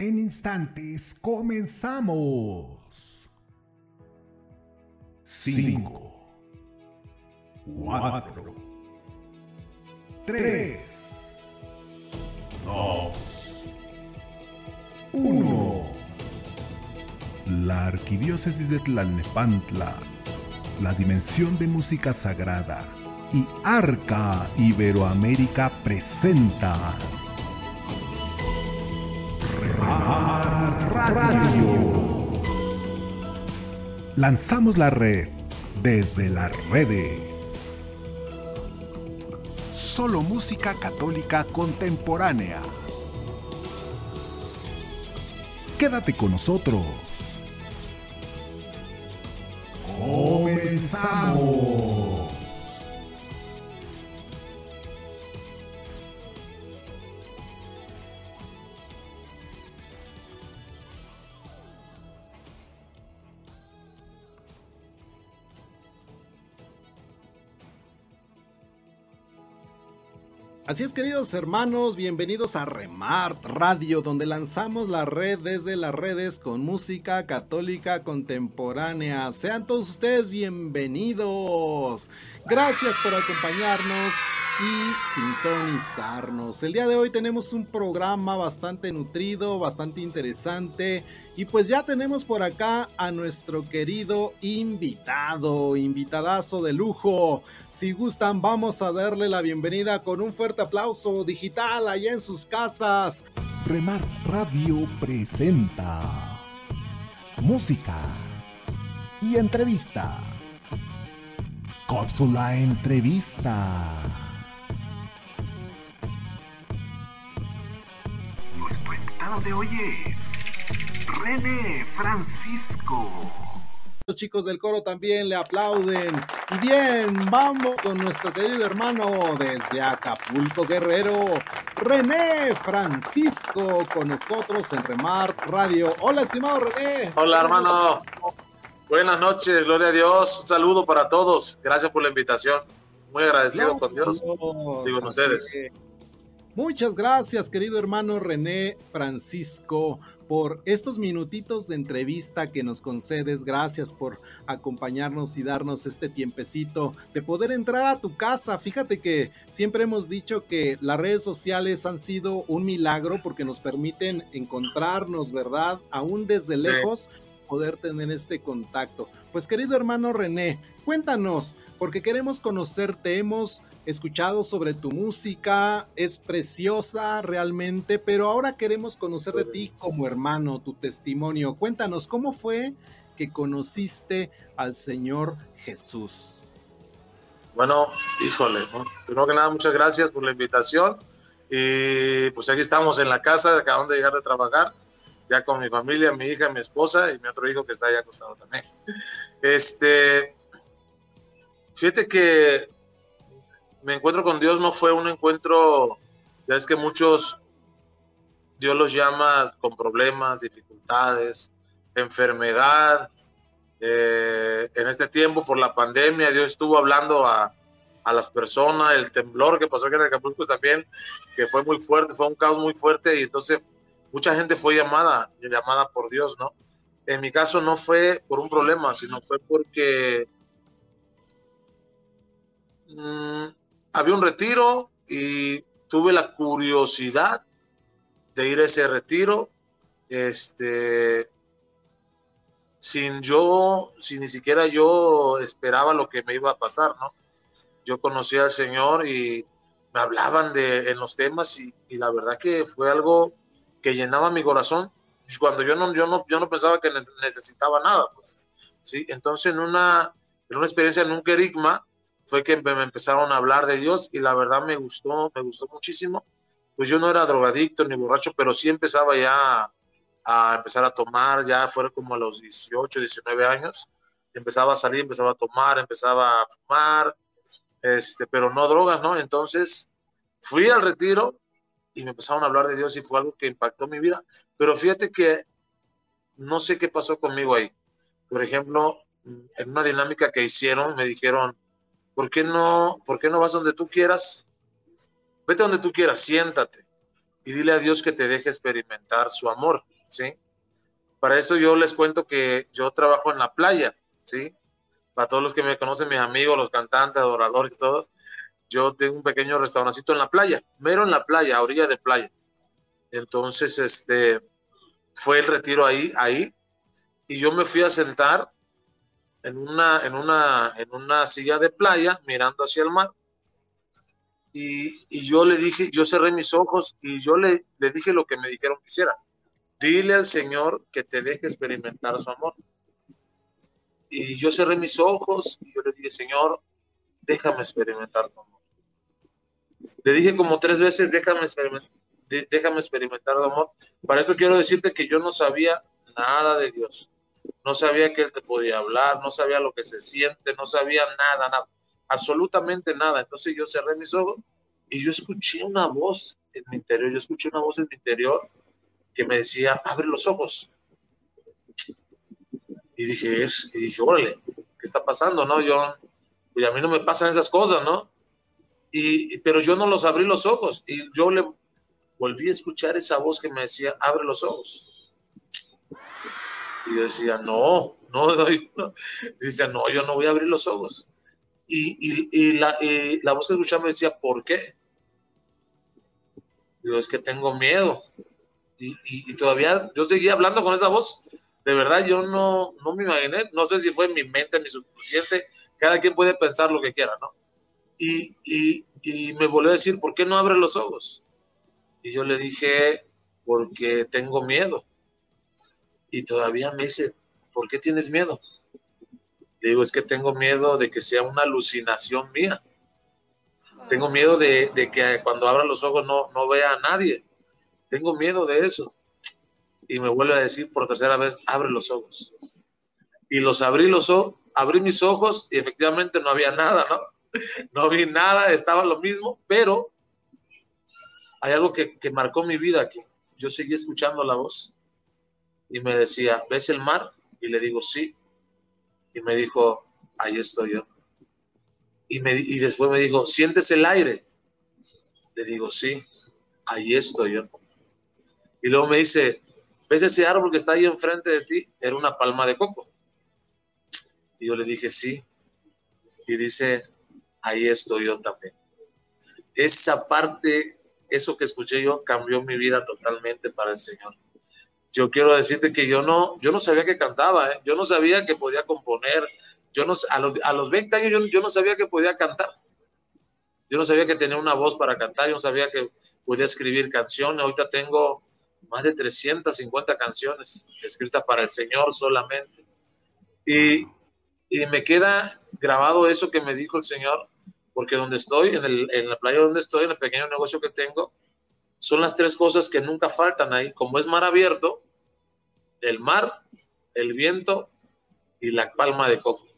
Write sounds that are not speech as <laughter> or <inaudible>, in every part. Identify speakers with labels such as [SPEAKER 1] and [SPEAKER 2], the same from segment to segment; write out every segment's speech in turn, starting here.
[SPEAKER 1] En instantes comenzamos. 5, 4, 3, 2, 1. La Arquidiócesis de Tlalnepantla, la dimensión de música sagrada y Arca Iberoamérica presenta Radio. Lanzamos la red desde las redes. Solo música católica contemporánea. Quédate con nosotros.
[SPEAKER 2] Así es, queridos hermanos, bienvenidos a Remart Radio, donde lanzamos la red desde las redes con música católica contemporánea. Sean todos ustedes bienvenidos. Gracias por acompañarnos y sintonizarnos. El día de hoy tenemos un programa bastante nutrido, bastante interesante y pues ya tenemos por acá a nuestro querido invitado, invitadazo de lujo. Si gustan, vamos a darle la bienvenida con un fuerte aplauso digital allá en sus casas.
[SPEAKER 1] Remar Radio presenta música y entrevista. Cápsula entrevista. Nuestro invitado de hoy es René Francisco.
[SPEAKER 2] Los chicos del coro también le aplauden. Y bien, vamos con nuestro querido hermano desde Acapulco Guerrero, René Francisco, con nosotros en Remar Radio. Hola, estimado René.
[SPEAKER 3] Hola, hermano. Buenas noches, gloria a Dios. Un saludo para todos. Gracias por la invitación. Muy agradecido con Dios y con ustedes.
[SPEAKER 2] Muchas gracias, querido hermano René Francisco, por estos minutitos de entrevista que nos concedes. Gracias por acompañarnos y darnos este tiempecito de poder entrar a tu casa. Fíjate que siempre hemos dicho que las redes sociales han sido un milagro porque nos permiten encontrarnos, ¿verdad? Aún desde lejos poder tener este contacto. Pues querido hermano René, cuéntanos, porque queremos conocerte, hemos escuchado sobre tu música, es preciosa realmente, pero ahora queremos conocer de ti como hermano, tu testimonio. Cuéntanos, ¿cómo fue que conociste al Señor Jesús?
[SPEAKER 3] Bueno, híjole, primero que nada, muchas gracias por la invitación. Y pues aquí estamos en la casa, acabamos de llegar de trabajar ya con mi familia, mi hija, mi esposa y mi otro hijo que está allá acostado también. Este, fíjate que me encuentro con Dios no fue un encuentro, ya es que muchos, Dios los llama con problemas, dificultades, enfermedad. Eh, en este tiempo, por la pandemia, Dios estuvo hablando a, a las personas, el temblor que pasó aquí en Acapulco también, que fue muy fuerte, fue un caos muy fuerte y entonces mucha gente fue llamada, llamada por Dios, ¿no? En mi caso no fue por un problema, sino fue porque mmm, había un retiro y tuve la curiosidad de ir a ese retiro, este, sin yo, sin ni siquiera yo esperaba lo que me iba a pasar, ¿no? Yo conocí al Señor y me hablaban de en los temas y, y la verdad que fue algo que llenaba mi corazón cuando yo no, yo no, yo no pensaba que necesitaba nada, pues, ¿sí? Entonces, en una, en una experiencia, en un querigma, fue que me empezaron a hablar de Dios y la verdad me gustó, me gustó muchísimo. Pues yo no era drogadicto ni borracho, pero sí empezaba ya a empezar a tomar, ya fuera como a los 18, 19 años. Empezaba a salir, empezaba a tomar, empezaba a fumar, este, pero no drogas, ¿no? Entonces fui al retiro y me empezaron a hablar de Dios y fue algo que impactó mi vida. Pero fíjate que no sé qué pasó conmigo ahí. Por ejemplo, en una dinámica que hicieron, me dijeron, ¿por qué no, por qué no vas donde tú quieras? Vete donde tú quieras, siéntate. y dile a Dios que te deje experimentar su amor, ¿sí? Para eso yo les cuento que yo trabajo en la playa, ¿sí? Para todos los que me conocen, mis amigos, los cantantes, adoradores, todos, yo tengo un pequeño restaurancito en la playa, mero en la playa, a orilla de playa. Entonces, este, fue el retiro ahí, ahí, y yo me fui a sentar en una, en una, en una silla de playa mirando hacia el mar. Y, y, yo le dije, yo cerré mis ojos y yo le, le dije lo que me dijeron que hiciera. Dile al Señor que te deje experimentar su amor. Y yo cerré mis ojos y yo le dije, Señor, déjame experimentar tu amor. Le dije como tres veces, déjame experimentar, déjame experimentar tu amor. Para eso quiero decirte que yo no sabía nada de Dios no sabía que él te podía hablar, no sabía lo que se siente, no sabía nada, nada, absolutamente nada. Entonces yo cerré mis ojos y yo escuché una voz en mi interior, yo escuché una voz en mi interior que me decía, abre los ojos. Y dije, y dije, órale, ¿qué está pasando? No, yo, pues a mí no me pasan esas cosas, ¿no? Y, pero yo no los abrí los ojos y yo le volví a escuchar esa voz que me decía, abre los ojos. Y yo decía, no, no, no. Dice, no, yo no voy a abrir los ojos. Y, y, y, la, la, voz que escuchaba me decía, ¿por qué? Digo, es que tengo miedo. Y, y, todavía yo seguía hablando con esa voz. De verdad, yo no, no me imaginé, no sé si fue en mi mente, en mi subconsciente, cada quien puede pensar lo que quiera, ¿no? Y, y me volvió a decir, ¿por qué no abre los ojos? Y yo le dije, porque tengo miedo y todavía me dice, ¿por qué tienes miedo? Le digo, es que tengo miedo de que sea una alucinación mía. Tengo miedo de, que cuando abra los ojos no, no vea a nadie. Tengo miedo de eso. Y me vuelve a decir por tercera vez, abre los ojos. Y los abrí los ojos, abrí mis ojos y efectivamente no había nada, ¿no? <laughs> No vi nada, estaba lo mismo, pero hay algo que, que marcó mi vida aquí. Yo seguí escuchando la voz y me decía, ¿ves el mar? Y le digo, sí. Y me dijo, ahí estoy yo. Y, me, y después me dijo, ¿sientes el aire? Le digo, sí, ahí estoy yo. Y luego me dice, ¿ves ese árbol que está ahí enfrente de ti? Era una palma de coco. Y yo le dije, sí. Y dice, ahí estoy yo también. Esa parte, eso que escuché yo, cambió mi vida totalmente para el Señor yo quiero decirte que yo no, yo no sabía que cantaba, ¿eh? yo no sabía que podía componer, yo no, a, los, a los 20 años yo, yo, no sabía que podía cantar, yo no sabía que tenía una voz para cantar, yo no sabía que podía escribir canciones, ahorita tengo más de 350 canciones escritas para el Señor solamente. Y, y me queda grabado eso que me dijo el Señor, porque donde estoy, en, el, en la playa donde estoy, en el pequeño negocio que tengo, son las tres cosas que nunca faltan ahí. Como es mar abierto, el mar, el viento y la palma de coco.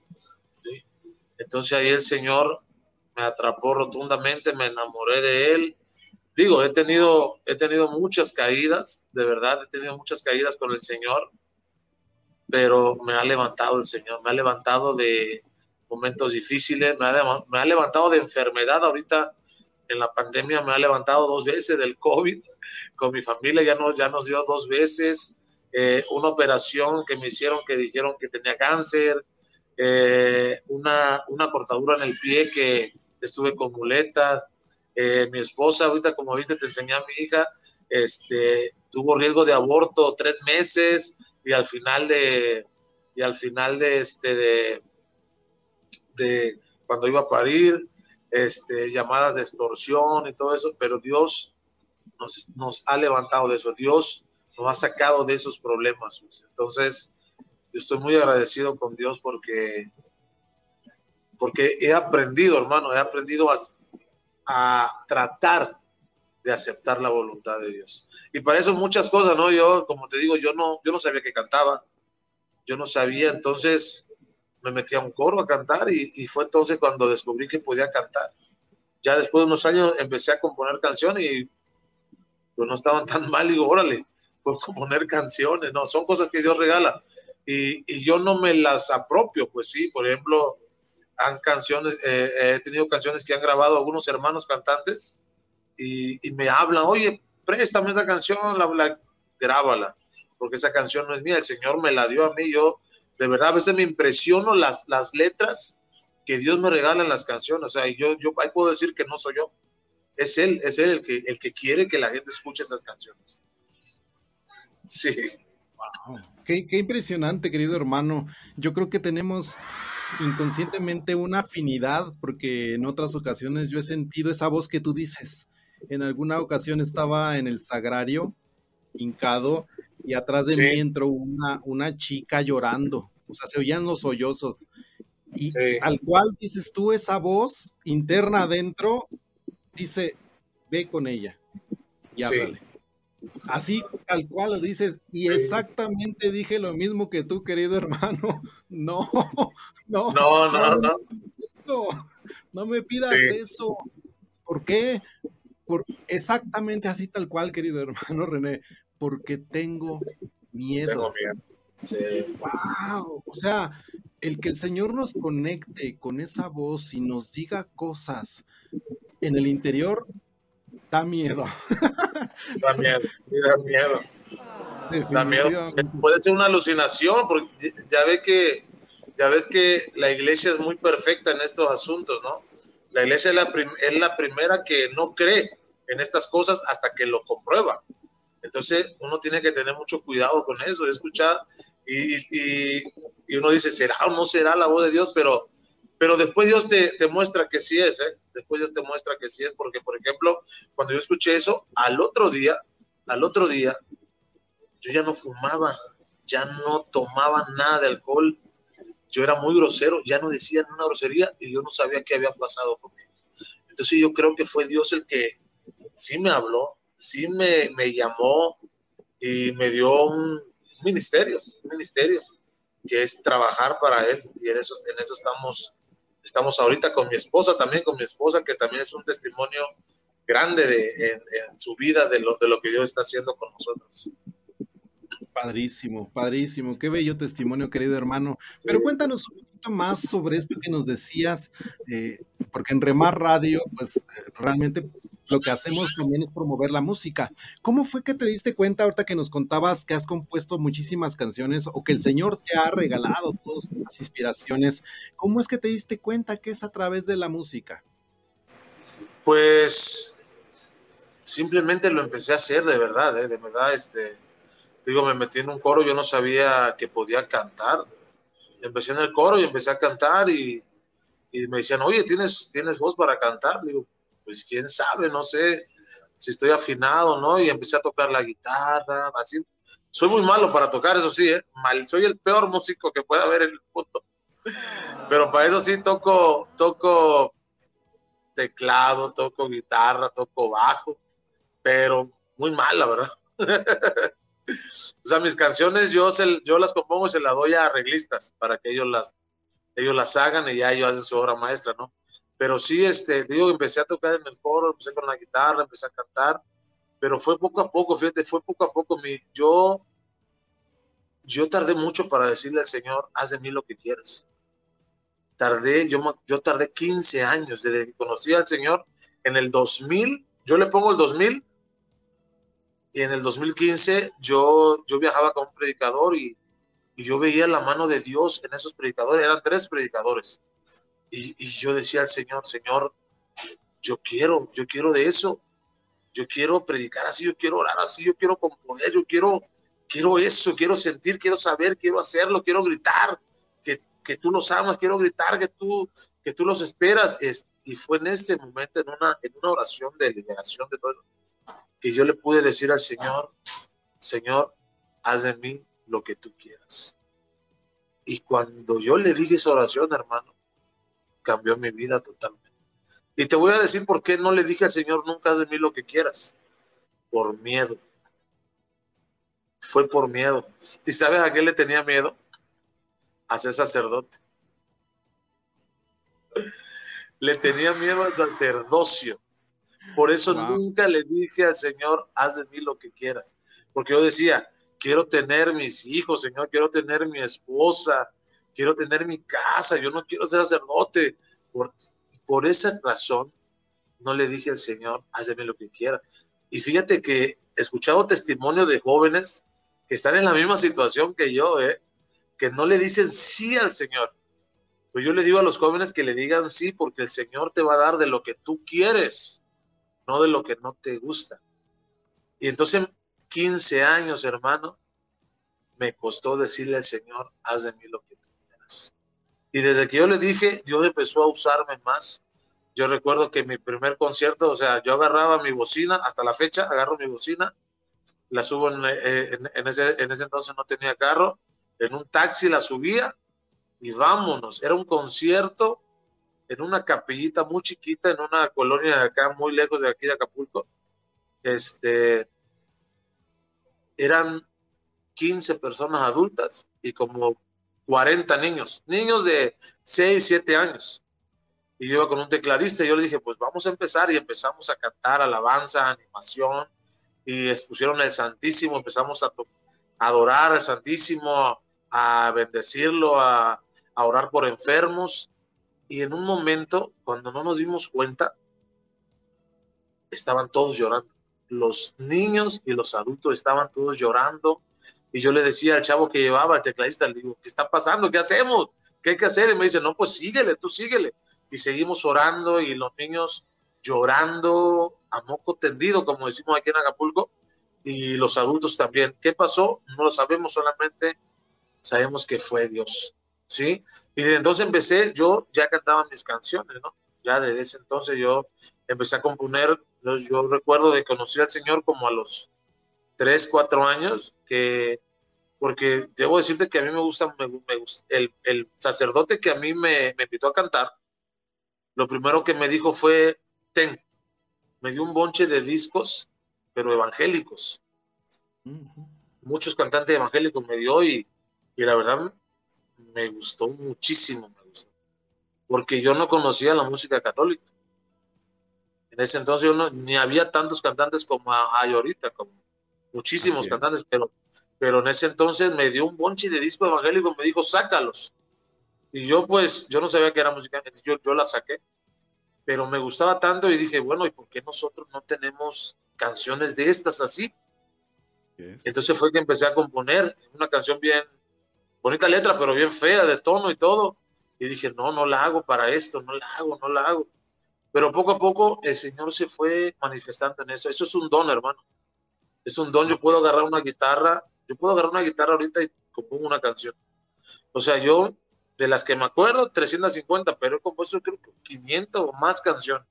[SPEAKER 3] ¿sí? Entonces ahí el Señor me atrapó rotundamente, me enamoré de Él. Digo, he tenido, he tenido muchas caídas, de verdad, he tenido muchas caídas con el Señor, pero me ha levantado el Señor, me ha levantado de momentos difíciles, me ha, me ha levantado de enfermedad. Ahorita en la pandemia me ha levantado dos veces del COVID, con mi familia ya, no, ya nos dio dos veces, eh, una operación que me hicieron que dijeron que tenía cáncer, eh, una, una cortadura en el pie que estuve con muletas, eh, mi esposa, ahorita como viste, te enseñé a mi hija, este, tuvo riesgo de aborto tres meses y al final de, y al final de, este, de, de cuando iba a parir, este, llamadas de extorsión y todo eso, pero Dios nos, nos, ha levantado de eso, Dios nos ha sacado de esos problemas. Pues. Entonces, yo estoy muy agradecido con Dios porque, porque he aprendido, hermano, he aprendido a, a tratar de aceptar la voluntad de Dios. Y para eso muchas cosas, ¿no? Yo, como te digo, yo no, yo no sabía que cantaba, yo no sabía, entonces me metí a un coro a cantar y, fue entonces cuando descubrí que podía cantar. Ya después de unos años empecé a componer canciones y pues no estaban tan mal. Digo, órale, pues componer canciones, no, son cosas que Dios regala. Y, y yo no me las apropio, pues sí, por ejemplo, han canciones, eh, he tenido canciones que han grabado algunos hermanos cantantes y, y, me hablan, oye, préstame esa canción, la, grábala, porque esa canción no es mía, el Señor me la dio a mí, yo de verdad a veces me impresiono las, las letras que Dios me regala en las canciones, o sea, yo, yo ahí puedo decir que no soy yo, es Él, es Él el que, el que quiere que la gente escuche esas canciones. Sí.
[SPEAKER 2] Qué, qué, impresionante, querido hermano. Yo creo que tenemos inconscientemente una afinidad, porque en otras ocasiones yo he sentido esa voz que tú dices. En alguna ocasión estaba en el sagrario, hincado, y atrás de mí entró una, una chica llorando. O sea, se oían los sollozos. Y al cual dices tú, esa voz interna adentro dice, ve con ella y háblale. Así, tal cual lo dices, y exactamente dije lo mismo que tú, querido hermano. <laughs> <laughs> No, no,
[SPEAKER 3] no, no, no.
[SPEAKER 2] No, no me pidas eso. ¿Por qué? Por exactamente así, tal cual, querido hermano René, porque tengo miedo.
[SPEAKER 3] Sí.
[SPEAKER 2] Wow, o sea, el que el Señor nos conecte con esa voz y nos diga cosas en el interior Da miedo.
[SPEAKER 3] Da miedo, sí, da miedo. Da miedo. Puede ser una alucinación, porque ya ve que ya ves que la iglesia es muy perfecta en estos asuntos, ¿no? La iglesia es la, es la primera que no cree en estas cosas hasta que lo comprueba. Entonces uno tiene que tener mucho cuidado con eso, escuchar y, y, y, uno dice, ¿será o no será la voz de Dios? Pero pero después Dios te, te muestra que sí es, ¿eh? Después Dios te muestra que sí es, porque, por ejemplo, cuando yo escuché eso, al otro día, al otro día, yo ya no fumaba, ya no tomaba nada de alcohol, yo era muy grosero, ya no decía una grosería y yo no sabía qué había pasado conmigo. Entonces yo creo que fue Dios el que sí me habló, sí me, me llamó y me dio un ministerio, un ministerio que es trabajar para Él y en eso, en eso estamos Estamos ahorita con mi esposa también, con mi esposa, que también es un testimonio grande de, en, su vida de lo, de lo que Dios está haciendo con nosotros.
[SPEAKER 2] Padrísimo, padrísimo, qué bello testimonio, querido hermano. Pero cuéntanos un poquito más sobre esto que nos decías, eh, porque en Remar Radio, pues realmente lo que hacemos también es promover la música. ¿Cómo fue que te diste cuenta ahorita que nos contabas que has compuesto muchísimas canciones o que el Señor te ha regalado todas las inspiraciones? ¿Cómo es que te diste cuenta que es a través de la música?
[SPEAKER 3] Pues simplemente lo empecé a hacer de verdad, ¿eh? de verdad, este, digo, me metí en un coro, yo no sabía que podía cantar. Empecé en el coro y empecé a cantar y, y me decían, oye, ¿tienes, ¿tienes voz para cantar? Digo, pues quién sabe, no sé si estoy afinado, ¿no? Y empecé a tocar la guitarra, así. Soy muy malo para tocar, eso sí, ¿eh? Mal, soy el peor músico que pueda haber en el mundo. <laughs> Pero para eso sí toco, toco teclado, toco guitarra, toco bajo, pero muy mal, la verdad. <laughs> o sea, mis canciones yo, se, yo las compongo y se las doy a arreglistas para que ellos las, ellos las hagan y ya ellos hacen su obra maestra, ¿no? Pero sí, este, digo, empecé a tocar en el coro, empecé con la guitarra, empecé a cantar, pero fue poco a poco, fíjate, fue poco a poco. Mi, yo, yo tardé mucho para decirle al Señor, haz de mí lo que quieras. Tardé, yo, yo tardé 15 años desde que conocí al Señor en el 2000, yo le pongo el 2000, y en el 2015 yo, yo viajaba con un predicador y, y yo veía la mano de Dios en esos predicadores, eran tres predicadores y, yo decía al Señor, Señor, yo quiero, yo quiero de eso. Yo quiero predicar así, yo quiero orar así, yo quiero componer, yo quiero, quiero eso, quiero sentir, quiero saber, quiero hacerlo, quiero gritar, que, que tú los amas, quiero gritar que tú, que tú los esperas. Es, y fue en ese momento, en una, en una oración de liberación de todo que yo le pude decir al Señor, Señor, haz de mí lo que tú quieras. Y cuando yo le dije esa oración, hermano, cambió mi vida totalmente. Y te voy a decir por qué no le dije al Señor, nunca haz de mí lo que quieras. Por miedo. Fue por miedo. ¿Y sabes a qué le tenía miedo? A ser sacerdote. <laughs> Le tenía miedo al sacerdocio. Por eso nunca le dije al Señor, haz de mí lo que quieras. Porque yo decía, quiero tener mis hijos, Señor, quiero tener mi esposa, quiero tener mi casa, yo no quiero ser sacerdote. Por, por esa razón, no le dije al Señor, hazme lo que quiera. y fíjate que he escuchado testimonio de jóvenes que están en la misma situación que yo, ¿eh? que no le dicen sí al Señor. Pues yo le digo a los jóvenes que le digan sí porque el Señor te va a dar de lo que tú quieres, no de lo que no te gusta. Y entonces 15 años, hermano, me costó decirle al Señor, haz de mí lo que tú quieras. Y desde que yo le dije, Dios empezó a usarme más. Yo recuerdo que mi primer concierto, o sea, yo agarraba mi bocina, hasta la fecha agarro mi bocina, la subo en, eh, ese, en ese entonces no tenía carro, en un taxi la subía y vámonos. Era un concierto en una capillita muy chiquita, en una colonia de acá, muy lejos de aquí de Acapulco. Este, eran 15 personas adultas y como 40 niños, niños de 6, 7 años. Y yo iba con un tecladista y yo le dije, pues vamos a empezar y empezamos a cantar alabanza, animación y expusieron el Santísimo, empezamos a, adorar al Santísimo, a bendecirlo, a, a orar por enfermos. Y en un momento, cuando no nos dimos cuenta, estaban todos llorando los niños y los adultos estaban todos llorando. Y yo le decía al chavo que llevaba, al tecladista, le digo, ¿qué está pasando? ¿Qué hacemos? ¿Qué hay que hacer? Y me dice, no, pues síguele, tú síguele. Y seguimos orando y los niños llorando a moco tendido, como decimos aquí en Acapulco, y los adultos también. ¿Qué pasó? No lo sabemos, solamente sabemos que fue Dios. ¿Sí? Y desde entonces empecé, yo ya cantaba mis canciones, ¿no? Ya desde ese entonces yo empecé a componer yo recuerdo de conocer al Señor como a los 3, 4 años, que, porque debo decirte que a mí me gusta, me, el, el, sacerdote que a mí me, me, invitó a cantar, lo primero que me dijo fue, ten, me dio un bonche de discos, pero evangélicos. Muchos cantantes evangélicos me dio y, y la verdad me gustó muchísimo, me gustó, porque yo no conocía la música católica. En ese entonces yo no, ni había tantos cantantes como hay ahorita, como muchísimos cantantes, pero, pero en ese entonces me dio un bonche de disco evangélico, me dijo, sácalos. Y yo pues, yo no sabía que era música, yo, yo la saqué, pero me gustaba tanto y dije, bueno, ¿y por qué nosotros no tenemos canciones de estas así? Entonces fue que empecé a componer una canción bien, bonita letra, pero bien fea, de tono y todo. Y dije, no, no la hago para esto, no la hago, no la hago. Pero poco a poco el Señor se fue manifestando en eso. Eso es un don, hermano. Es un don. Yo puedo agarrar una guitarra, yo puedo agarrar una guitarra ahorita y compongo una canción. O sea, yo, de las que me acuerdo, 350, pero he compuesto creo que 500 o más canciones.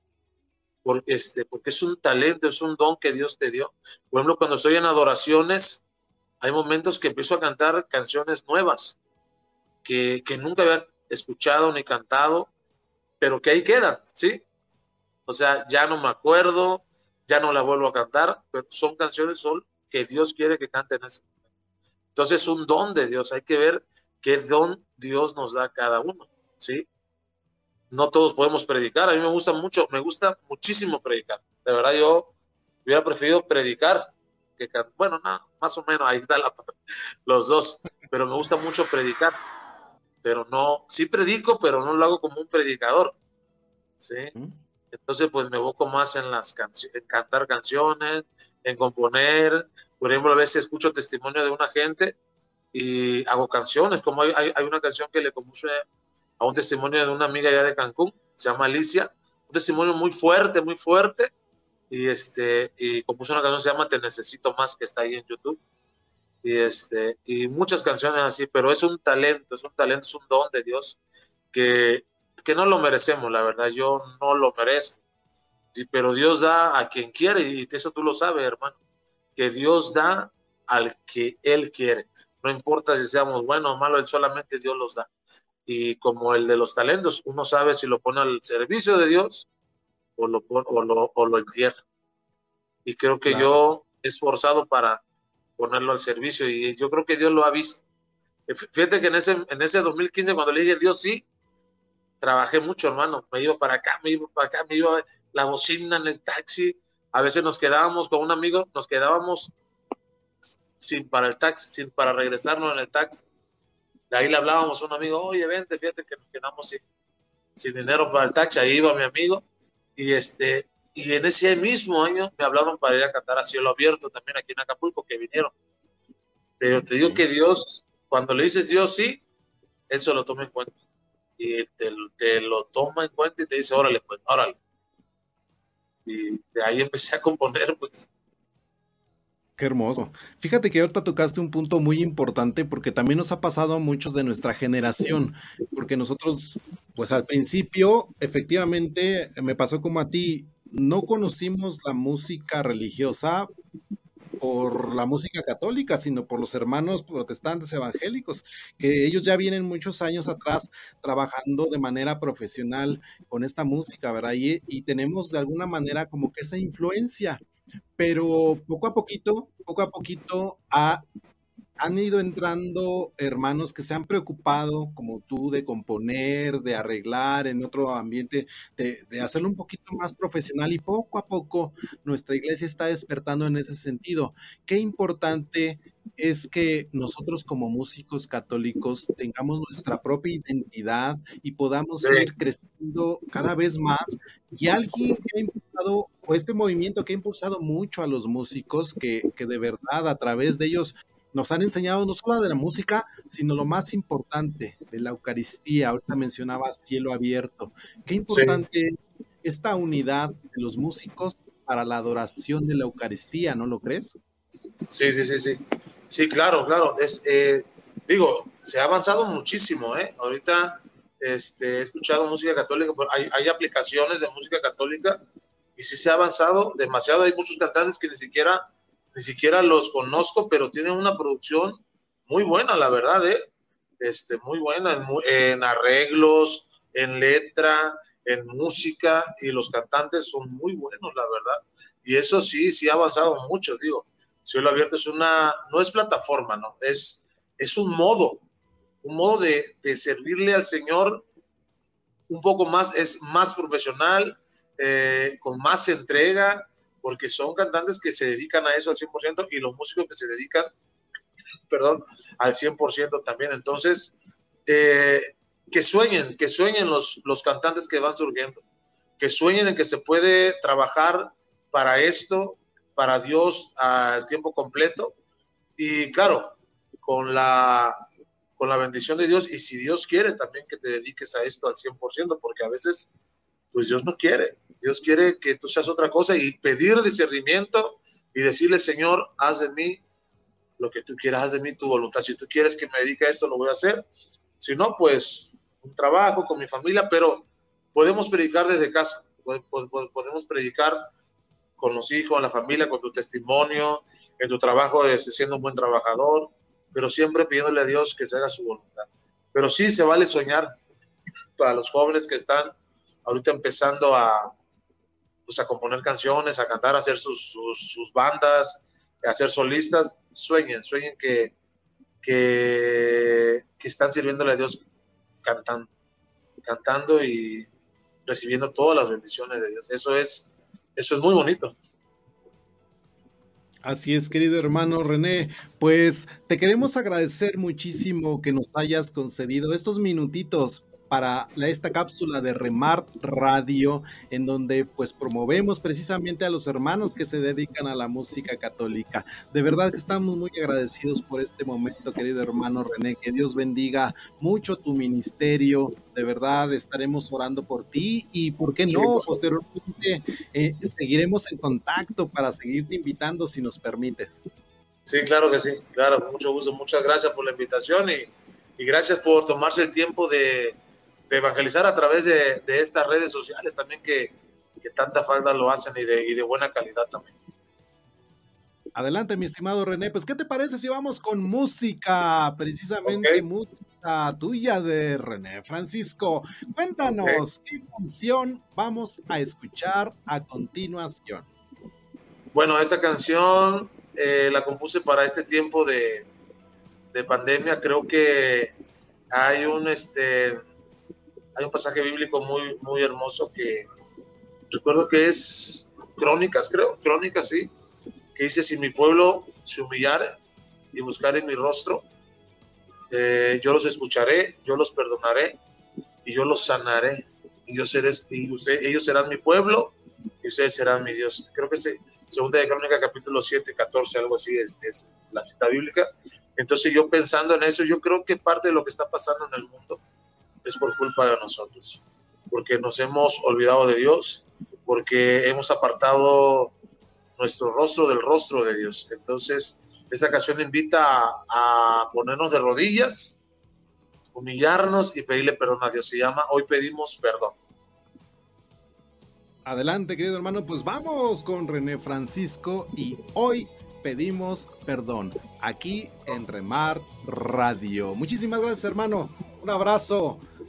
[SPEAKER 3] Porque, este, porque es un talento, es un don que Dios te dio. Por ejemplo, cuando estoy en adoraciones, hay momentos que empiezo a cantar canciones nuevas que, que nunca había escuchado ni cantado, pero que ahí quedan, ¿sí? O sea, ya no me acuerdo, ya no la vuelvo a cantar, pero son canciones son que Dios quiere que canten ese Entonces es un don de Dios, hay que ver qué don Dios nos da a cada uno, ¿sí? No todos podemos predicar, a mí me gusta mucho, me gusta muchísimo predicar. De verdad yo hubiera preferido predicar que. Bueno, nada, más o menos ahí está la, los dos, pero me gusta mucho predicar. Pero no, sí predico, pero no lo hago como un predicador. ¿sí? Entonces, pues me evoco más en las canciones, en cantar canciones, en componer. Por ejemplo, a veces escucho testimonio de una gente y hago canciones, como hay, hay, una canción que le compuse a un testimonio de una amiga allá de Cancún, se llama Alicia, un testimonio muy fuerte, muy fuerte, y este, y compuso una canción que se llama Te Necesito Más, que está ahí en YouTube, y este, y muchas canciones así, pero es un talento, es un talento, es un don de Dios que que no lo merecemos, la verdad, yo no lo merezco. Sí, pero Dios da a quien quiere y eso tú lo sabes, hermano, que Dios da al que Él quiere. No importa si seamos buenos o malos, Él solamente Dios los da. Y como el de los talentos, uno sabe si lo pone al servicio de Dios o lo, o lo, o lo entierra. Y creo que yo he esforzado para ponerlo al servicio y yo creo que Dios lo ha visto. Fíjate que en ese, en ese 2015, cuando le dije Dios sí, trabajé mucho, hermano. Me iba para acá, me iba para acá, me iba la bocina en el taxi. A veces nos quedábamos con un amigo, nos quedábamos sin para el taxi, sin para regresarnos en el taxi. De ahí le hablábamos a un amigo, oye, vente, fíjate que nos quedamos sin, sin dinero para el taxi. Ahí iba mi amigo y este Y en ese mismo año me hablaron para ir a cantar a cielo abierto también aquí en Acapulco, que vinieron. Pero te digo que Dios, cuando le dices Dios sí, Él se lo toma en cuenta. Y te, te lo toma en cuenta y te dice, órale, pues, órale. Y de ahí empecé a componer, pues.
[SPEAKER 2] Hermoso. Fíjate que ahorita tocaste un punto muy importante porque también nos ha pasado a muchos de nuestra generación, porque nosotros, pues al principio, efectivamente, me pasó como a ti, no conocimos la música religiosa por la música católica, sino por los hermanos protestantes evangélicos, que ellos ya vienen muchos años atrás trabajando de manera profesional con esta música, ¿verdad? Y tenemos de alguna manera como que esa influencia pero poco a poquito, poco a poquito han ido entrando hermanos que se han preocupado, como tú, de componer, de arreglar en otro ambiente, de, de, hacerlo un poquito más profesional y poco a poco nuestra iglesia está despertando en ese sentido. Qué importante es que nosotros como músicos católicos tengamos nuestra propia identidad y podamos ir creciendo cada vez más. Y alguien que ha impulsado, o este movimiento que ha impulsado mucho a los músicos, que, que de verdad a través de ellos nos han enseñado no solo de la música, sino lo más importante, de la Eucaristía. Ahorita mencionabas cielo abierto. Qué importante es esta unidad de los músicos para la adoración de la Eucaristía, ¿no lo crees?
[SPEAKER 3] Sí, sí, sí, sí. Sí, claro, claro. Es, eh, digo, se ha avanzado muchísimo, ¿eh? Ahorita este, he escuchado música católica, hay, hay aplicaciones de música católica y sí se ha avanzado demasiado. Hay muchos cantantes que ni siquiera, ni siquiera los conozco, pero tienen una producción muy buena, la verdad, ¿eh? Este, muy buena en, arreglos, en letra, en música, y los cantantes son muy buenos, la verdad. Y eso sí, sí ha avanzado mucho, digo Cielo Abierto es una, no es plataforma, ¿no? Es, es un modo, un modo de, de servirle al Señor un poco más, es más profesional, eh, con más entrega, porque son cantantes que se dedican a eso al 100% y los músicos que se dedican, perdón, al 100% también. Entonces, eh, que sueñen, que sueñen los, los cantantes que van surgiendo, que sueñen en que se puede trabajar para esto para Dios al tiempo completo. Y claro, con la, con la bendición de Dios y si Dios quiere también que te dediques a esto al 100%, porque a veces, pues Dios no quiere. Dios quiere que tú seas otra cosa y pedir discernimiento y decirle, Señor, haz de mí lo que tú quieras, haz de mí tu voluntad. Si tú quieres que me dedique a esto, lo voy a hacer. Si no, pues un trabajo con mi familia, pero podemos predicar desde casa, podemos predicar con los hijos, la familia, con tu testimonio, en tu trabajo, siendo un buen trabajador, pero siempre pidiéndole a Dios que se haga su voluntad. Pero sí se vale soñar para los jóvenes que están ahorita empezando a, pues, a componer canciones, a cantar, a hacer sus, sus, bandas, a ser solistas, sueñen, sueñen que, que, que están sirviéndole a Dios cantando, cantando y recibiendo todas las bendiciones de Dios. Eso es eso es muy bonito.
[SPEAKER 2] Así es, querido hermano René. Pues te queremos agradecer muchísimo que nos hayas concedido estos minutitos para esta cápsula de Remart Radio, en donde pues promovemos precisamente a los hermanos que se dedican a la música católica. De verdad que estamos muy agradecidos por este momento, querido hermano René. Que Dios bendiga mucho tu ministerio. De verdad estaremos orando por ti y, ¿por qué no? Posteriormente eh, seguiremos en contacto para seguirte invitando si nos permites.
[SPEAKER 3] Sí, claro que sí, claro, mucho gusto, muchas gracias por la invitación y, y gracias por tomarse el tiempo de, evangelizar a través de, estas redes sociales también que, tanta falta lo hacen y de, y de buena calidad también.
[SPEAKER 2] Adelante, mi estimado René. Pues, ¿qué te parece si vamos con música? Precisamente música tuya de René Francisco. Cuéntanos, ¿qué canción vamos a escuchar a continuación?
[SPEAKER 3] Bueno, esta canción eh, la compuse para este tiempo de, de pandemia. Creo que hay un, este, hay un pasaje bíblico muy, muy hermoso que recuerdo que es Crónicas, creo, Crónicas, sí, que dice, si mi pueblo se humillare y buscare mi rostro, eh, yo los escucharé, yo los perdonaré y yo los sanaré. Y, yo seré, y usted, ellos serán mi pueblo y ustedes serán mi Dios. Creo que es segunda de Crónica capítulo 7, 14, algo así es, es la cita bíblica. Entonces yo pensando en eso, yo creo que parte de lo que está pasando en el mundo es por culpa de nosotros, porque nos hemos olvidado de Dios, porque hemos apartado nuestro rostro del rostro de Dios. Entonces, esta canción invita a, ponernos de rodillas, humillarnos y pedirle perdón a Dios. Se llama Hoy pedimos perdón.
[SPEAKER 2] Adelante, querido hermano, pues vamos con René Francisco y hoy pedimos perdón aquí en Remar Radio. Muchísimas gracias, hermano. Un abrazo.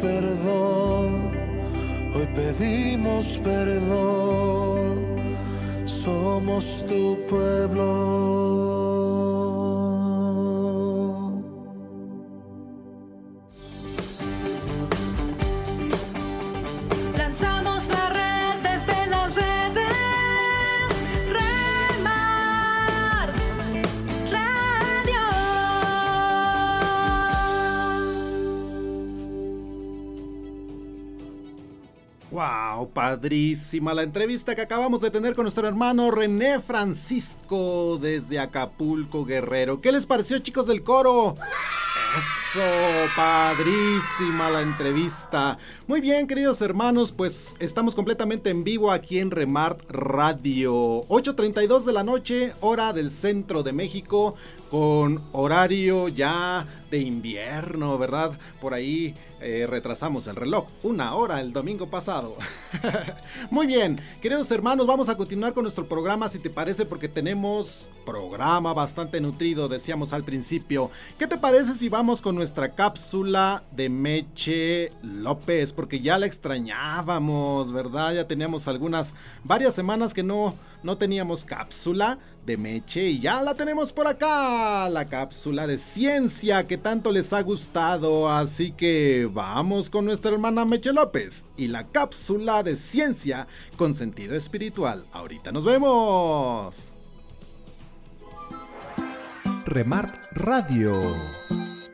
[SPEAKER 4] perdón, hoy pedimos perdón. Somos tu pueblo.
[SPEAKER 5] La
[SPEAKER 2] entrevista que acabamos de tener con nuestro hermano René Francisco desde Acapulco Guerrero. ¿Qué les pareció, chicos del coro? Eso, padrísima la entrevista. Muy bien, queridos hermanos, pues estamos completamente en vivo aquí en Remart Radio. 8.32 de la noche, hora del centro de México, con horario ya de invierno, ¿verdad? Por ahí eh, retrasamos el reloj una hora el domingo pasado. <laughs> Muy bien, queridos hermanos, vamos a continuar con nuestro programa si te parece porque tenemos programa bastante nutrido, decíamos al principio. ¿Qué te parece si vamos con nuestra cápsula de Meche López? Porque ya la extrañábamos, ¿verdad? Ya teníamos algunas, varias semanas que no, no teníamos cápsula de Meche y ya la tenemos por acá, la cápsula de ciencia que tanto les ha gustado, así que vamos con nuestra hermana Meche López y la cápsula de ciencia con sentido espiritual. Ahorita nos vemos.
[SPEAKER 6] Remart Radio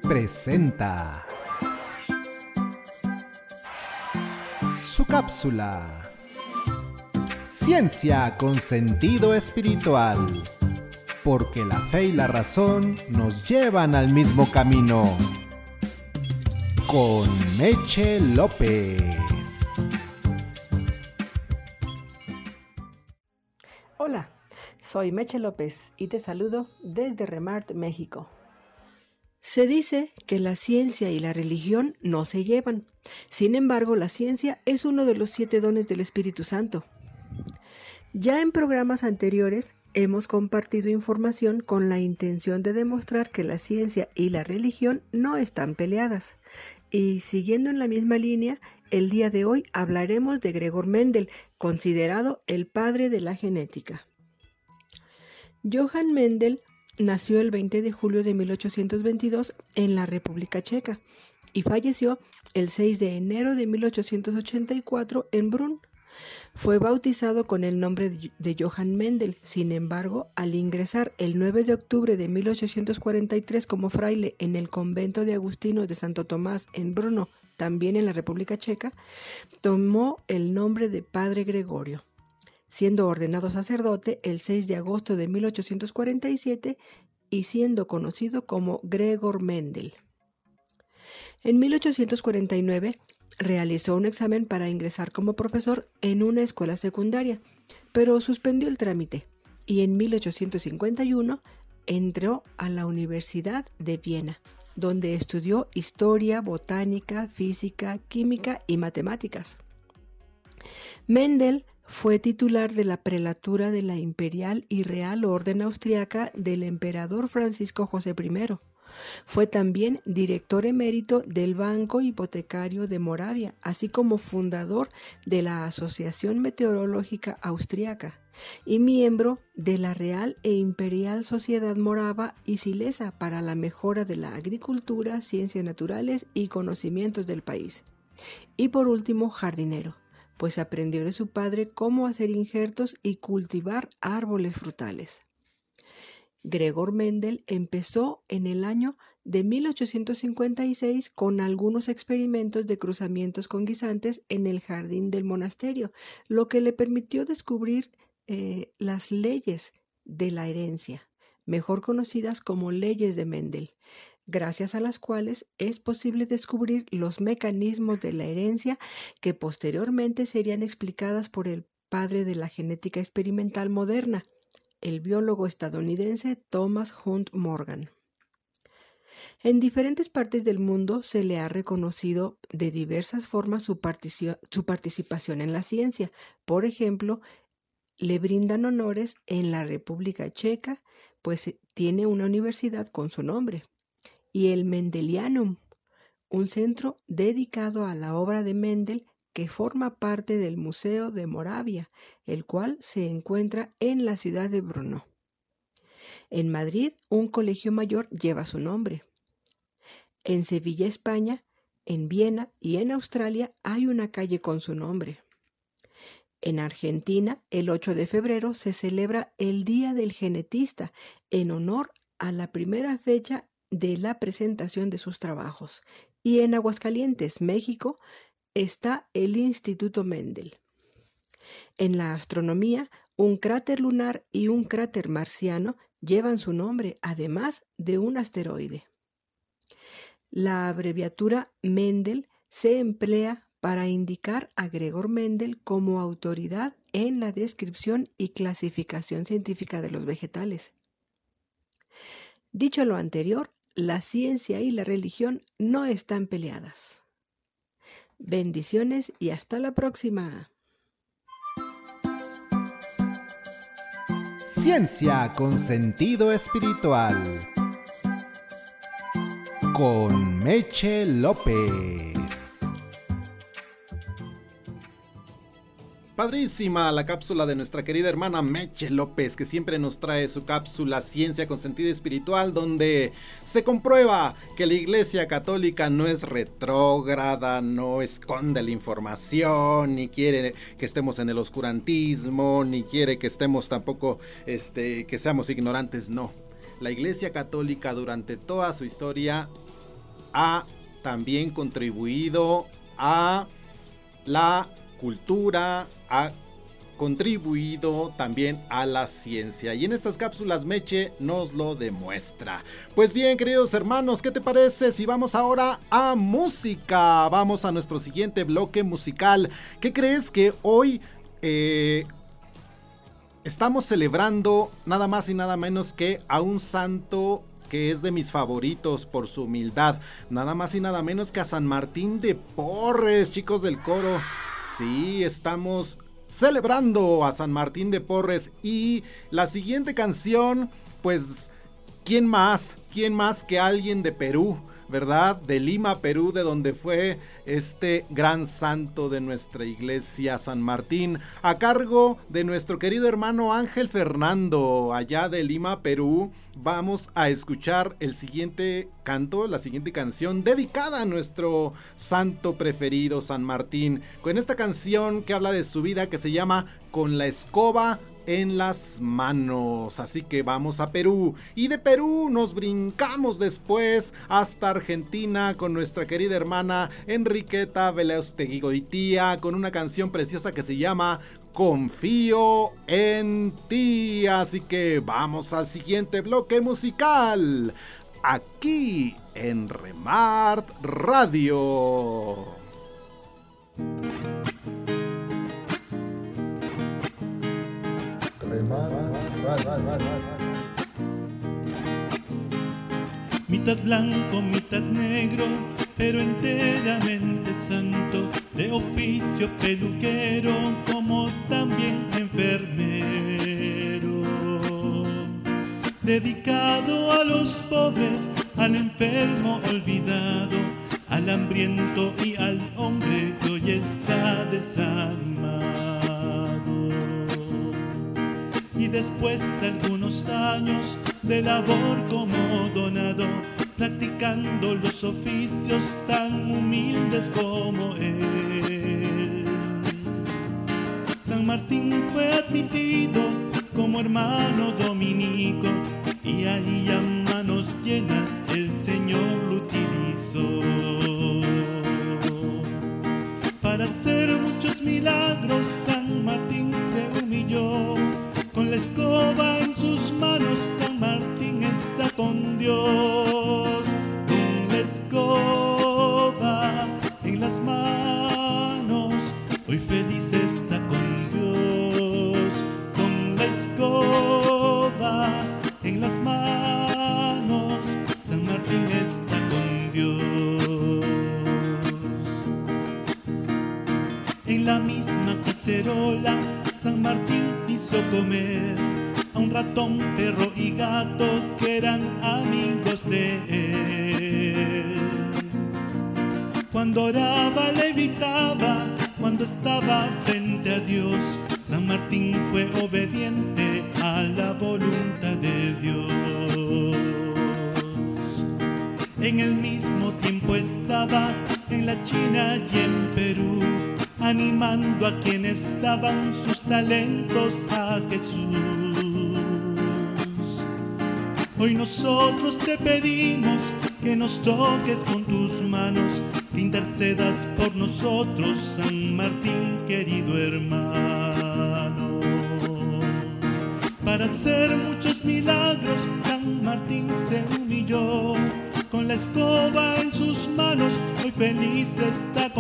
[SPEAKER 6] presenta su cápsula Ciencia con sentido espiritual. Porque la fe y la razón nos llevan al mismo camino. Con Meche López.
[SPEAKER 7] Hola, soy Meche López y te saludo desde Remart, México. Se dice que la ciencia y la religión no se llevan. Sin embargo, la ciencia es uno de los siete dones del Espíritu Santo. Ya en programas anteriores hemos compartido información con la intención de demostrar que la ciencia y la religión no están peleadas. Y siguiendo en la misma línea, el día de hoy hablaremos de Gregor Mendel, considerado el padre de la genética. Johann Mendel nació el 20 de julio de 1822 en la República Checa y falleció el 6 de enero de 1884 en Brunn. Fue bautizado con el nombre de Johann Mendel, sin embargo, al ingresar el 9 de octubre de 1843 como fraile en el convento de Agustinos de Santo Tomás en Brno, también en la República Checa, tomó el nombre de Padre Gregorio, siendo ordenado sacerdote el 6 de agosto de 1847 y siendo conocido como Gregor Mendel. En 1849 realizó un examen para ingresar como profesor en una escuela secundaria, pero suspendió el trámite y en 1851 entró a la Universidad de Viena, donde estudió historia, botánica, física, química y matemáticas. Mendel fue titular de la prelatura de la Imperial y Real Orden Austriaca del emperador Francisco José I, Fue también director emérito del Banco Hipotecario de Moravia, así como fundador de la Asociación Meteorológica Austriaca y miembro de la Real e Imperial Sociedad Morava y Silesa para la mejora de la agricultura, ciencias naturales y conocimientos del país. Y por último, jardinero, pues aprendió de su padre cómo hacer injertos y cultivar árboles frutales. Gregor Mendel empezó en el año de 1856 con algunos experimentos de cruzamientos con guisantes en el jardín del monasterio, lo que le permitió descubrir eh, las leyes de la herencia, mejor conocidas como leyes de Mendel, gracias a las cuales es posible descubrir los mecanismos de la herencia que posteriormente serían explicadas por el padre de la genética experimental moderna, el biólogo estadounidense Thomas Hunt Morgan. En diferentes partes del mundo se le ha reconocido de diversas formas su, su, participación en la ciencia. Por ejemplo, le brindan honores en la República Checa, pues eh, tiene una universidad con su nombre. Y el Mendelianum, un centro dedicado a la obra de Mendel que forma parte del Museo de Moravia, el cual se encuentra en la ciudad de Brno. En Madrid, un colegio mayor lleva su nombre. En Sevilla, España, en Viena y en Australia hay una calle con su nombre. En Argentina, el 8 de febrero se celebra el Día del Genetista en honor a la primera fecha de la presentación de sus trabajos. Y en Aguascalientes, México, está el Instituto Mendel. En la astronomía, un cráter lunar y un cráter marciano llevan su nombre, además de un asteroide. La abreviatura Mendel se emplea para indicar a Gregor Mendel como autoridad en la descripción y clasificación científica de los vegetales. Dicho lo anterior, la ciencia y la religión no están peleadas. Bendiciones y hasta la próxima.
[SPEAKER 6] Ciencia con sentido espiritual. Con Meche López.
[SPEAKER 2] Padrísima la cápsula de nuestra querida hermana Meche López, que siempre nos trae su cápsula Ciencia con sentido espiritual, donde se comprueba que la Iglesia Católica no es retrógrada, no esconde la información, ni quiere que estemos en el oscurantismo, ni quiere que estemos tampoco, este, que seamos ignorantes, no. La Iglesia Católica durante toda su historia ha también contribuido a la cultura, ha contribuido también a la ciencia y en estas cápsulas Meche nos lo demuestra. Pues bien, queridos hermanos, ¿qué te parece si vamos ahora a música? Vamos a nuestro siguiente bloque musical. ¿Qué crees que hoy eh, estamos celebrando nada más y nada menos que a un santo que es de mis favoritos por su humildad? Nada más y nada menos que a San Martín de Porres, chicos del coro. Sí, estamos celebrando a San Martín de Porres y la siguiente canción, pues, ¿quién más? ¿Quién más que alguien de Perú? ¿Verdad? De Lima, Perú, de donde fue este gran santo de nuestra iglesia, San Martín, a cargo de nuestro querido hermano Ángel Fernando, allá de Lima, Perú. Vamos a escuchar el siguiente canto, la siguiente canción dedicada a nuestro santo preferido, San Martín, con esta canción que habla de su vida que se llama Con la escoba en las manos. Así que vamos a Perú. Y de Perú nos brincamos después hasta Argentina con nuestra querida hermana Enriqueta Velaustegui Goitía con una canción preciosa que se llama Confío en ti. Así que vamos al siguiente bloque musical. Aquí en Remart Radio.
[SPEAKER 8] Mitad blanco, mitad negro, pero enteramente santo, de oficio peluquero como también enfermero. Dedicado a los pobres, al enfermo olvidado, al hambriento y al hombre que hoy está desanimado. Después de algunos años de labor como donado, practicando los oficios tan humildes como él. San Martín fue admitido como hermano dominico y ahí a manos llenas el Señor lo utilizó para hacer muchos milagros. San Martín se humilló la escoba en sus manos. San Martín está con Dios ratón, perro y gato que eran amigos de él. Cuando oraba, le evitaba, cuando estaba frente a Dios, San Martín fue obediente a la voluntad de Dios. En el mismo tiempo estaba en la China y en Perú, animando a quienes daban sus talentos a Jesús. Hoy nosotros te pedimos que nos toques con tus manos, que intercedas por nosotros, San Martín, querido hermano. Para hacer muchos milagros, San Martín se humilló. Con la escoba en sus manos, hoy feliz está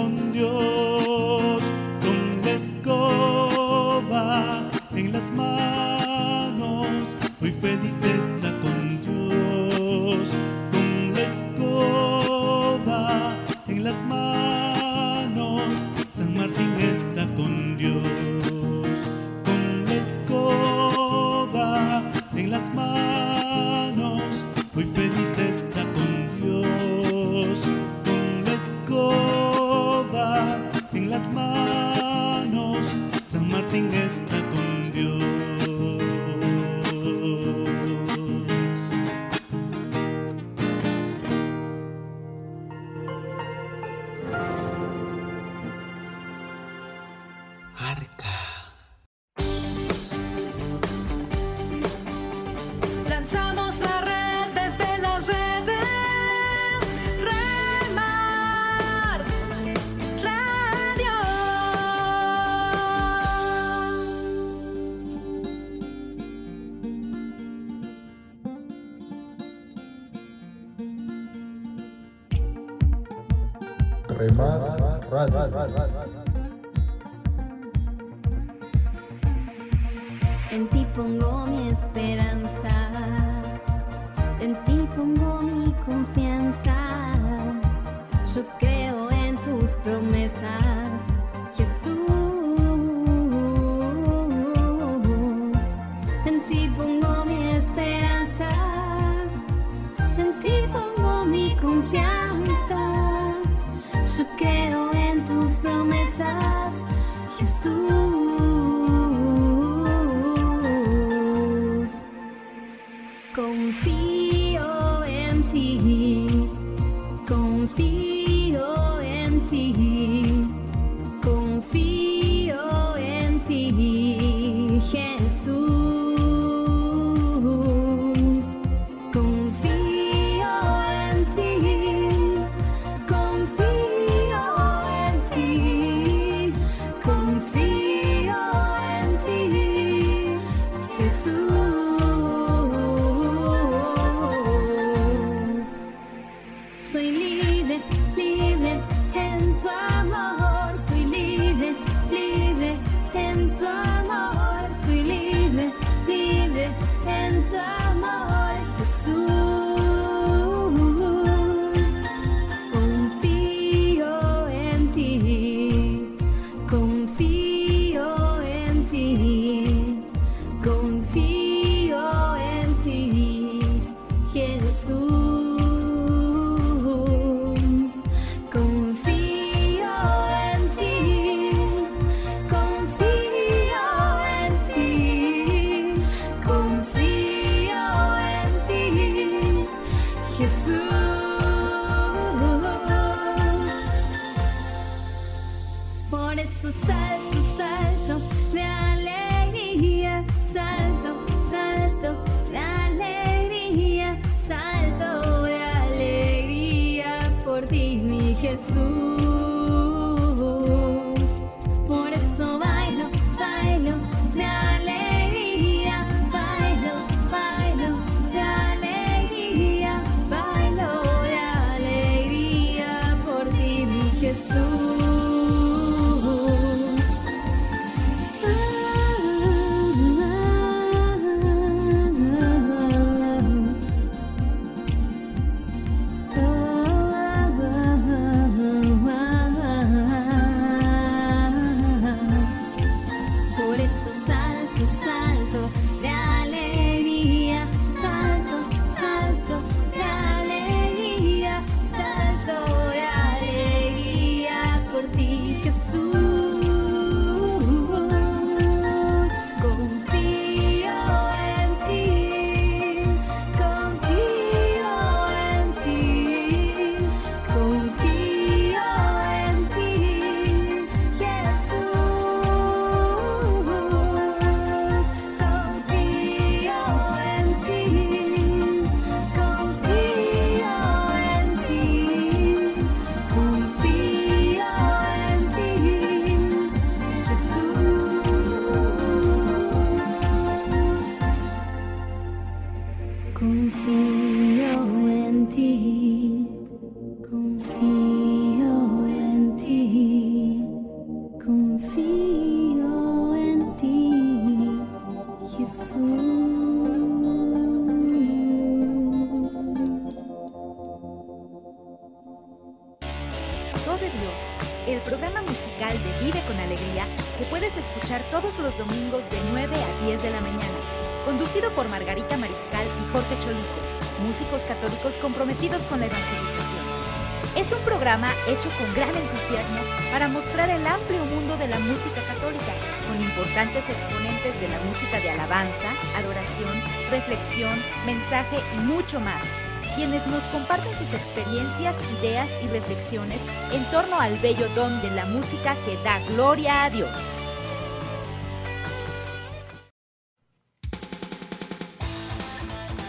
[SPEAKER 9] experiencias, ideas y reflexiones en torno al bello don de la música que da gloria a Dios.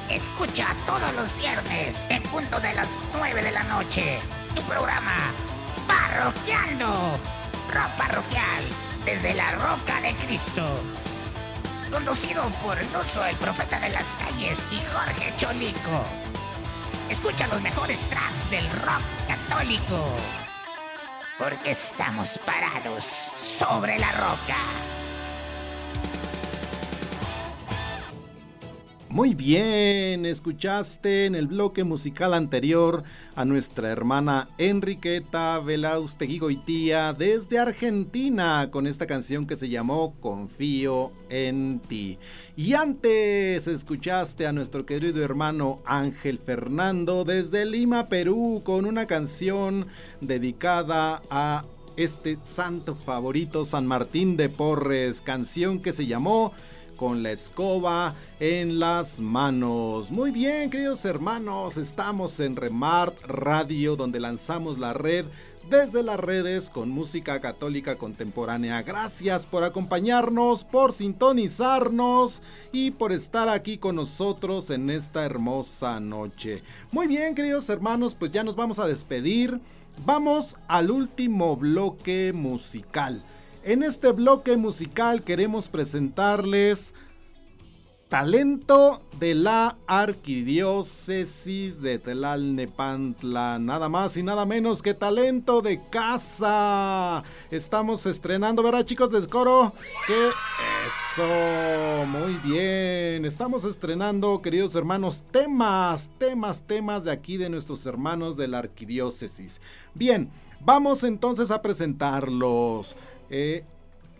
[SPEAKER 10] Escucha todos los viernes en punto de las 9 de la noche tu programa Parroquiando, rock parroquial desde la Roca de Cristo. Conducido por Luso, el profeta de las calles, y Jorge Cholico. Escucha los mejores tracks del rock católico. Porque estamos parados sobre la roca.
[SPEAKER 2] Muy bien, escuchaste en el bloque musical anterior a nuestra hermana Enriqueta Velaustegui Goitía desde Argentina con esta canción que se llamó Confío en ti. Y antes escuchaste a nuestro querido hermano Ángel Fernando desde Lima, Perú con una canción dedicada a este santo favorito San Martín de Porres, canción que se llamó con la escoba en las manos. Muy bien, queridos hermanos, estamos en Remart Radio, donde lanzamos la red desde las redes con música católica contemporánea. Gracias por acompañarnos, por sintonizarnos y por estar aquí con nosotros en esta hermosa noche. Muy bien, queridos hermanos, pues ya nos vamos a despedir. Vamos al último bloque musical. En este bloque musical queremos presentarles talento de la arquidiócesis de Tlalnepantla. Nada más y nada menos que talento de casa. Estamos estrenando, ¿verdad chicos del coro? Que eso, muy bien. Estamos estrenando, queridos hermanos, temas, temas, temas de aquí de nuestros hermanos de la arquidiócesis. Bien, vamos entonces a presentarlos. Eh,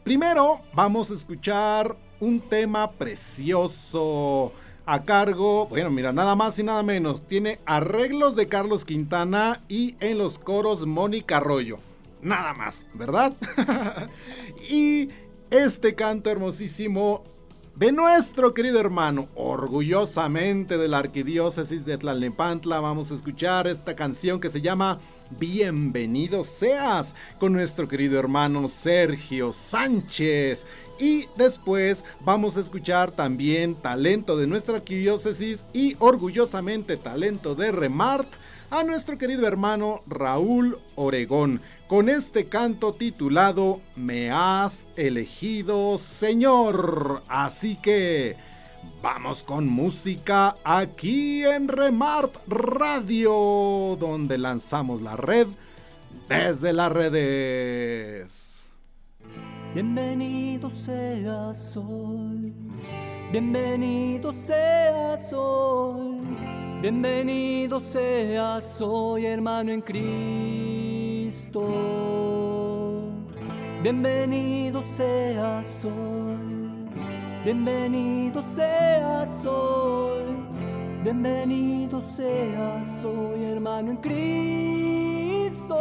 [SPEAKER 2] primero vamos a escuchar un tema precioso a cargo, bueno, mira, nada más y nada menos, tiene arreglos de Carlos Quintana y en los coros Mónica Arroyo. Nada más, ¿verdad? <laughs> y este canto hermosísimo de nuestro querido hermano, orgullosamente de la arquidiócesis de Tlalnepantla, vamos a escuchar esta canción que se llama bienvenido seas con nuestro querido hermano Sergio Sánchez. Y después vamos a escuchar también talento de nuestra arquidiócesis y orgullosamente talento de Remart a nuestro querido hermano Raúl Oregón con este canto titulado Me has elegido Señor. Así que vamos con música aquí en Remart Radio, donde lanzamos la red desde las redes.
[SPEAKER 11] Bienvenido seas hoy, bienvenido seas hoy, bienvenido seas hoy hermano en Cristo. Bienvenido seas hoy, bienvenido seas hoy, bienvenido seas hoy hermano en Cristo.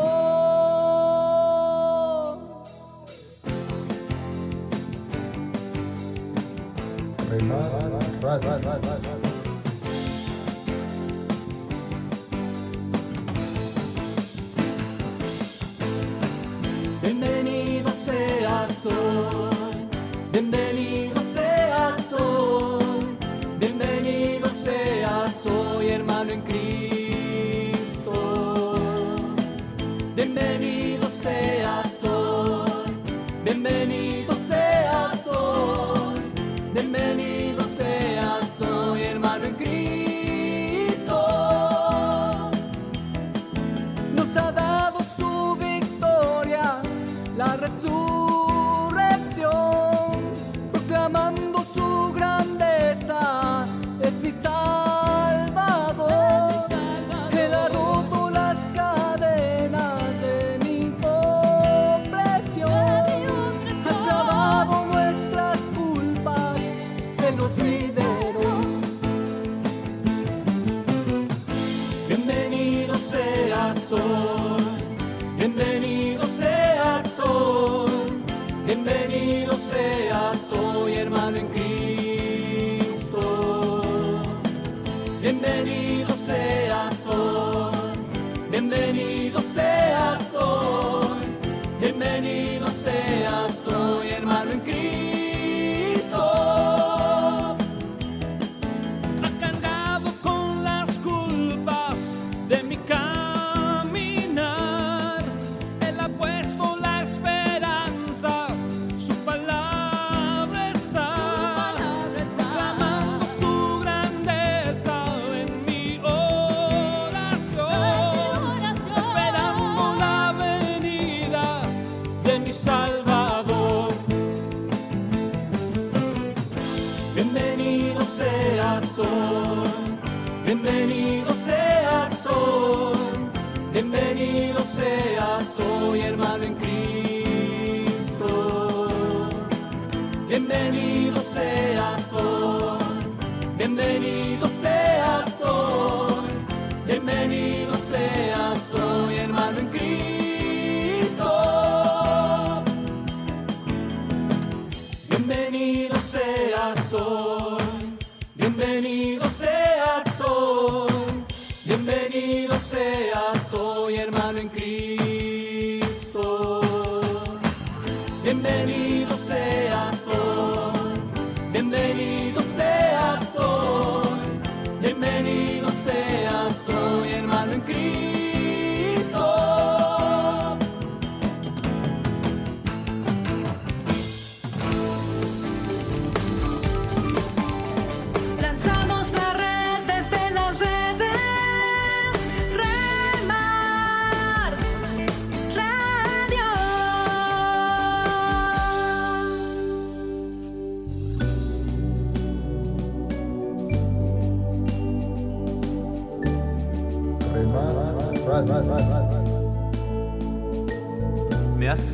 [SPEAKER 11] Bienvenido seas hoy, bienvenido seas hoy, bienvenido seas hoy, hermano en Cristo. Bienvenido seas hoy, bienvenido Bienvenido seas hoy, bienvenido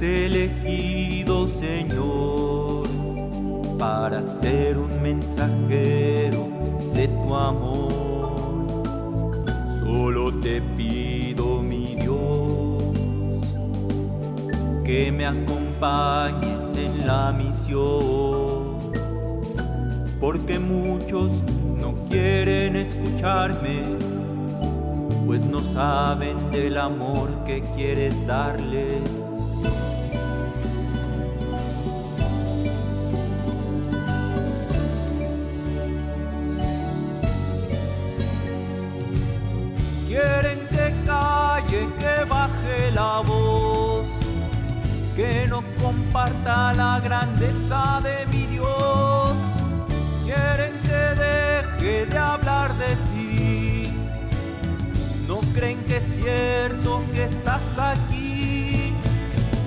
[SPEAKER 12] elegido, Señor, para ser un mensajero de tu amor. Solo te pido, mi Dios, que me acompañes en la misión, porque muchos no quieren escucharme pues no saben del amor que quieres darles. No comparta la grandeza de mi Dios. Quieren que deje de hablar de ti. No creen que es cierto que estás aquí.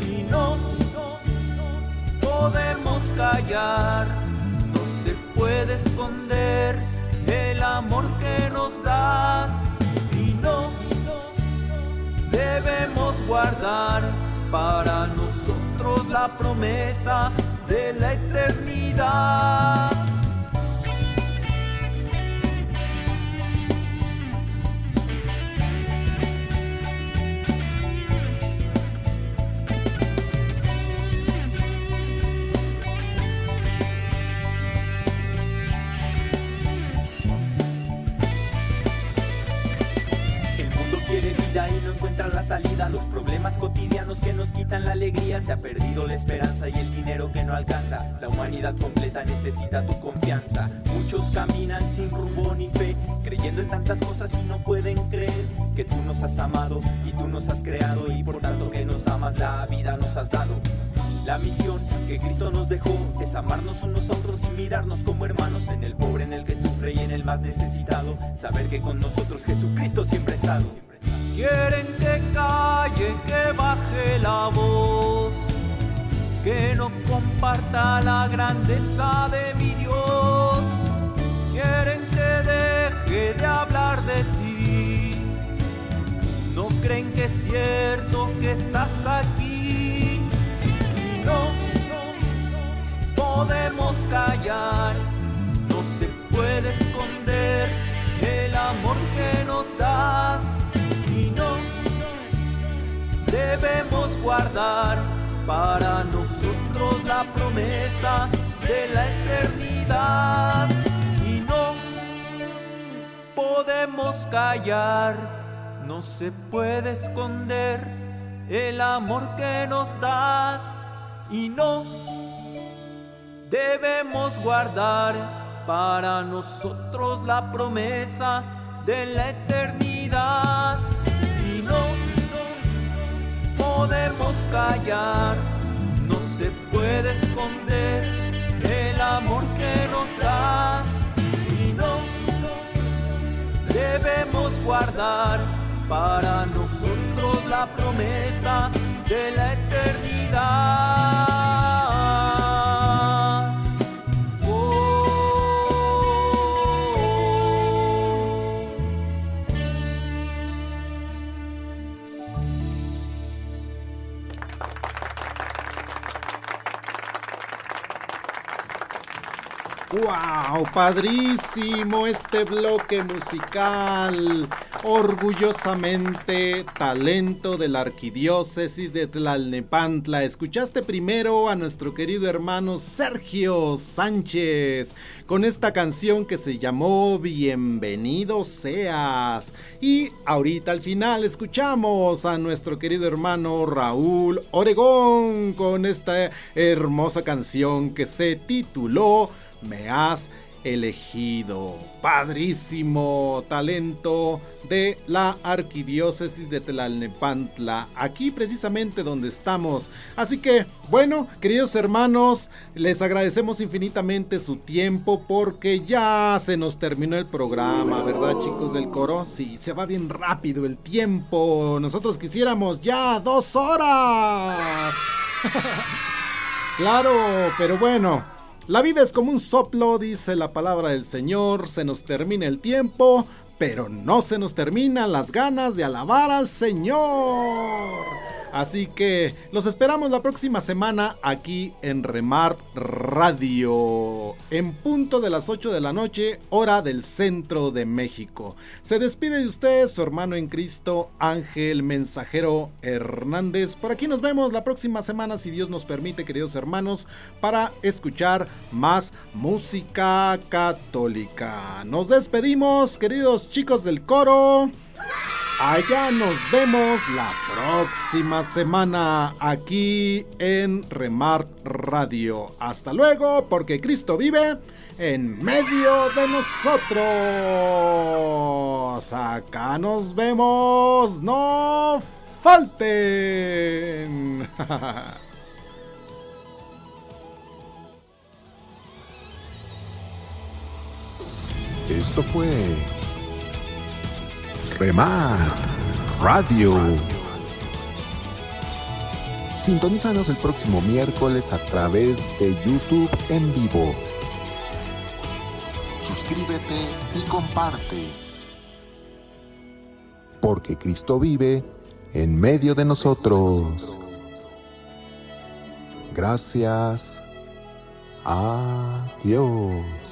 [SPEAKER 12] Y no, no, no podemos callar. No se puede esconder el amor que nos das. Y no, debemos guardar para nosotros la promesa de la eternidad.
[SPEAKER 13] El mundo quiere vida y no encuentra la salida. Los problemas que nos quitan la alegría. Se ha perdido la esperanza y el dinero que no alcanza. La humanidad completa necesita tu confianza. Muchos caminan sin rumbo ni fe, creyendo en tantas cosas y no pueden creer que tú nos has amado y tú nos has creado y por tanto que nos amas la vida nos has dado. La misión que Cristo nos dejó es amarnos unos a otros y mirarnos como hermanos en el pobre, en el que sufre y en el más necesitado. Saber que con nosotros Jesucristo siempre ha estado.
[SPEAKER 12] Quieren que calle, que baje la voz, que no comparta la grandeza de mi Dios. Quieren que deje de hablar de ti. No creen que es cierto que estás aquí. Y no, no podemos callar. No se puede esconder para nosotros la promesa de la eternidad. Y no podemos callar, no se puede esconder el amor que nos das. Y no debemos guardar para nosotros la promesa de la eternidad. Podemos callar, no se puede esconder el amor que nos das. Y no, debemos guardar para nosotros la promesa de la eternidad.
[SPEAKER 2] ¡Wow! Padrísimo este bloque musical. Orgullosamente talento de la arquidiócesis de Tlalnepantla. Escuchaste primero a nuestro querido hermano Sergio Sánchez con esta canción que se llamó Bienvenido seas. Y ahorita al final escuchamos a nuestro querido hermano Raúl Oregón con esta hermosa canción que se tituló me has elegido. Padrísimo talento de la arquidiócesis de Tlalnepantla, aquí precisamente donde estamos. Así que, bueno, queridos hermanos, les agradecemos infinitamente su tiempo porque ya se nos terminó el programa, ¿verdad chicos del coro? Sí, se va bien rápido el tiempo. Nosotros quisiéramos ya dos horas. <laughs> claro, pero bueno. La vida es como un soplo, dice la palabra del Señor, se nos termina el tiempo, pero no se nos terminan las ganas de alabar al Señor. Así que los esperamos la próxima semana aquí en Remart Radio, en punto de las 8 de la noche, hora del centro de México. Se despide de usted su hermano en Cristo, Ángel Mensajero Hernández. Por aquí nos vemos la próxima semana, si Dios nos permite, queridos hermanos, para escuchar más música católica. Nos despedimos, queridos chicos del coro. Allá nos vemos la próxima semana aquí en Remart Radio. Hasta luego, porque Cristo vive en medio de nosotros. Acá nos vemos. No falten. <laughs>
[SPEAKER 1] Esto fue Remar Radio. Sintonízanos el próximo miércoles a través de YouTube en vivo. Suscríbete y comparte. Porque Cristo vive en medio de nosotros. Gracias. Adiós.